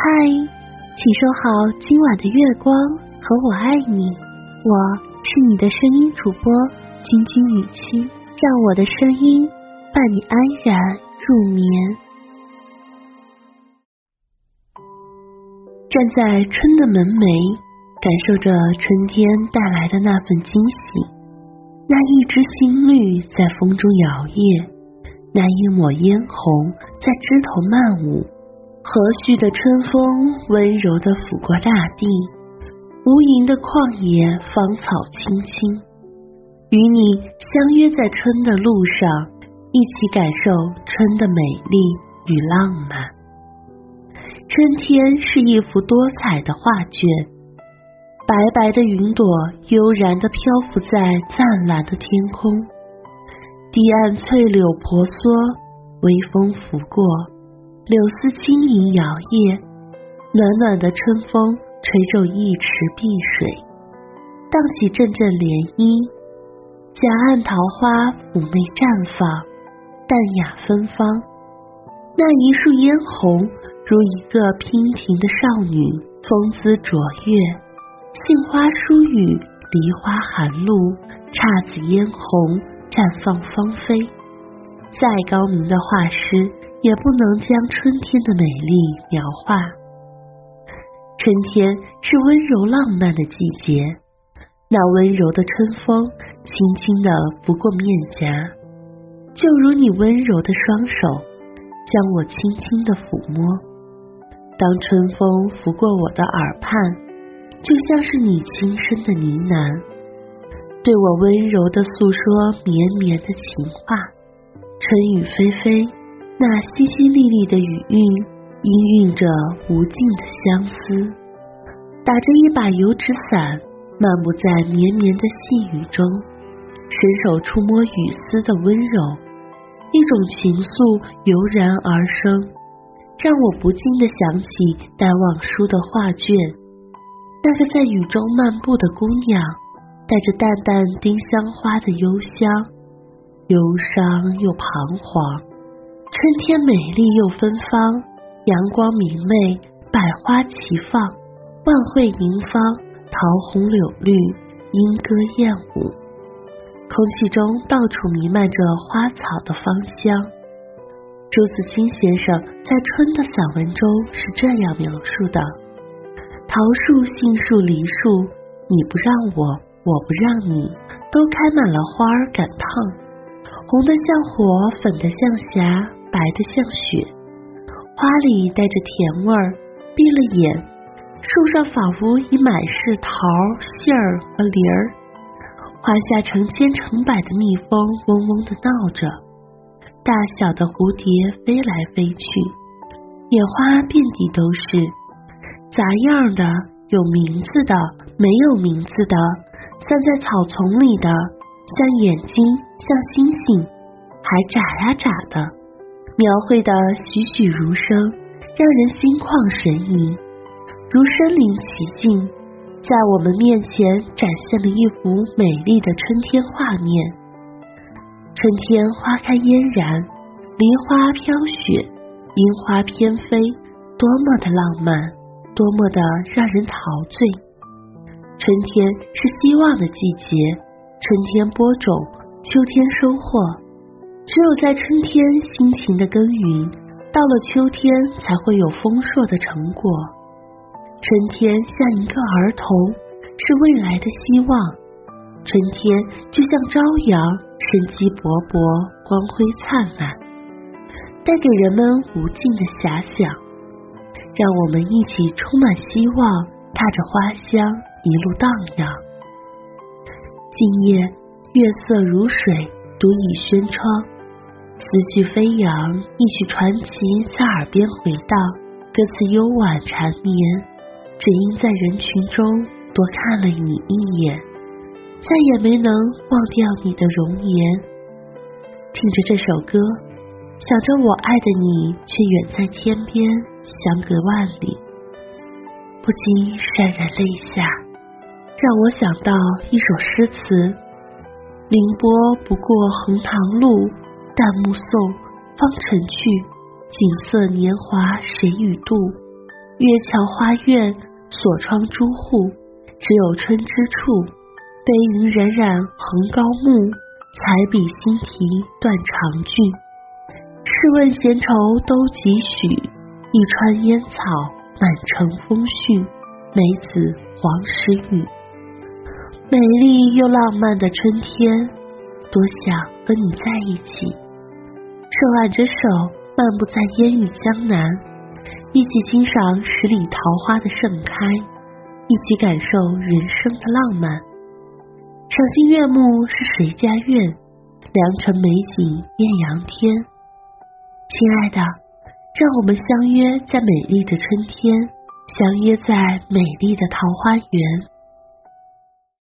嗨，请收好今晚的月光和我爱你，我是你的声音主播君君雨期，让我的声音伴你安然入眠。站在春的门楣，感受着春天带来的那份惊喜，那一枝新绿在风中摇曳，那一抹嫣红在枝头漫舞。和煦的春风温柔地抚过大地，无垠的旷野芳草青青，与你相约在春的路上，一起感受春的美丽与浪漫。春天是一幅多彩的画卷，白白的云朵悠然地漂浮在湛蓝的天空，堤岸翠柳婆娑，微风拂过。柳丝轻盈摇曳，暖暖的春风吹皱一池碧水，荡起阵阵涟漪。夹岸桃花妩媚绽放，淡雅芬芳。那一束嫣红，如一个娉婷的少女，风姿卓越。杏花疏雨，梨花含露，姹紫嫣红，绽放芳菲。再高明的画师。也不能将春天的美丽描画。春天是温柔浪漫的季节，那温柔的春风轻轻地拂过面颊，就如你温柔的双手将我轻轻地抚摸。当春风拂过我的耳畔，就像是你轻声的呢喃，对我温柔的诉说绵绵的情话。春雨霏霏。那淅淅沥沥的雨韵，氤氲着无尽的相思。打着一把油纸伞，漫步在绵绵的细雨中，伸手触摸雨丝的温柔，一种情愫油然而生，让我不禁的想起戴望舒的画卷，那个在雨中漫步的姑娘，带着淡淡丁香花的幽香，忧伤又彷徨。春天美丽又芬芳，阳光明媚，百花齐放，万卉迎芳，桃红柳绿，莺歌燕舞，空气中到处弥漫着花草的芳香。朱自清先生在春的散文中是这样描述的：桃树、杏树、梨树，你不让我，我不让你，都开满了花儿赶趟，红的像火，粉的像霞。白的像雪，花里带着甜味儿。闭了眼，树上仿佛已满是桃、杏儿和梨儿。花下成千成百的蜜蜂嗡嗡的闹着，大小的蝴蝶飞来飞去，野花遍地都是，杂样的，有名字的，没有名字的，散在草丛里的，像眼睛，像星星，还眨呀眨的。描绘的栩栩如生，让人心旷神怡，如身临其境，在我们面前展现了一幅美丽的春天画面。春天花开嫣然，梨花飘雪，樱花翩飞，多么的浪漫，多么的让人陶醉。春天是希望的季节，春天播种，秋天收获。只有在春天辛勤的耕耘，到了秋天才会有丰硕的成果。春天像一个儿童，是未来的希望。春天就像朝阳，生机勃勃，光辉灿烂，带给人们无尽的遐想。让我们一起充满希望，踏着花香一路荡漾。今夜月色如水，独倚轩窗。思绪飞扬，一曲传奇在耳边回荡，歌词幽婉缠绵。只因在人群中多看了你一眼，再也没能忘掉你的容颜。听着这首歌，想着我爱的你，却远在天边，相隔万里，不禁潸然泪下，让我想到一首诗词：凌波不过横塘路。旦暮送，芳尘去，锦瑟年华谁与度？月桥花院，锁窗朱户，只有春之处。飞云冉冉横高木，彩笔新题断肠句。试问闲愁都几许？一川烟草满城风絮，梅子黄时雨。美丽又浪漫的春天，多想和你在一起，手挽着手漫步在烟雨江南。一起欣赏十里桃花的盛开，一起感受人生的浪漫。赏心悦目是谁家院？良辰美景艳阳天。亲爱的，让我们相约在美丽的春天，相约在美丽的桃花源。